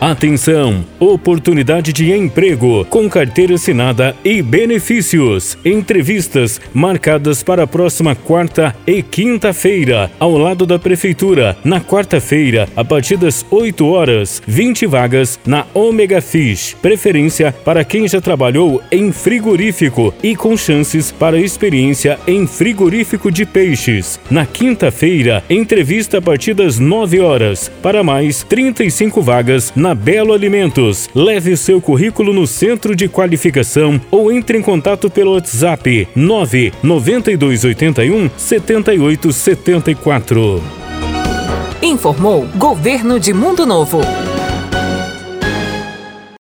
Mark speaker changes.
Speaker 1: Atenção! Oportunidade de emprego com carteira assinada e benefícios. Entrevistas marcadas para a próxima quarta e quinta-feira, ao lado da Prefeitura. Na quarta-feira, a partir das 8 horas, 20 vagas na Omega Fish. Preferência para quem já trabalhou em frigorífico e com chances para experiência em frigorífico de peixes. Na quinta-feira, entrevista a partir das 9 horas. Para mais, 35 vagas na na Belo Alimentos. Leve seu currículo no Centro de Qualificação ou entre em contato pelo WhatsApp 99281 7874.
Speaker 2: Informou Governo de Mundo Novo.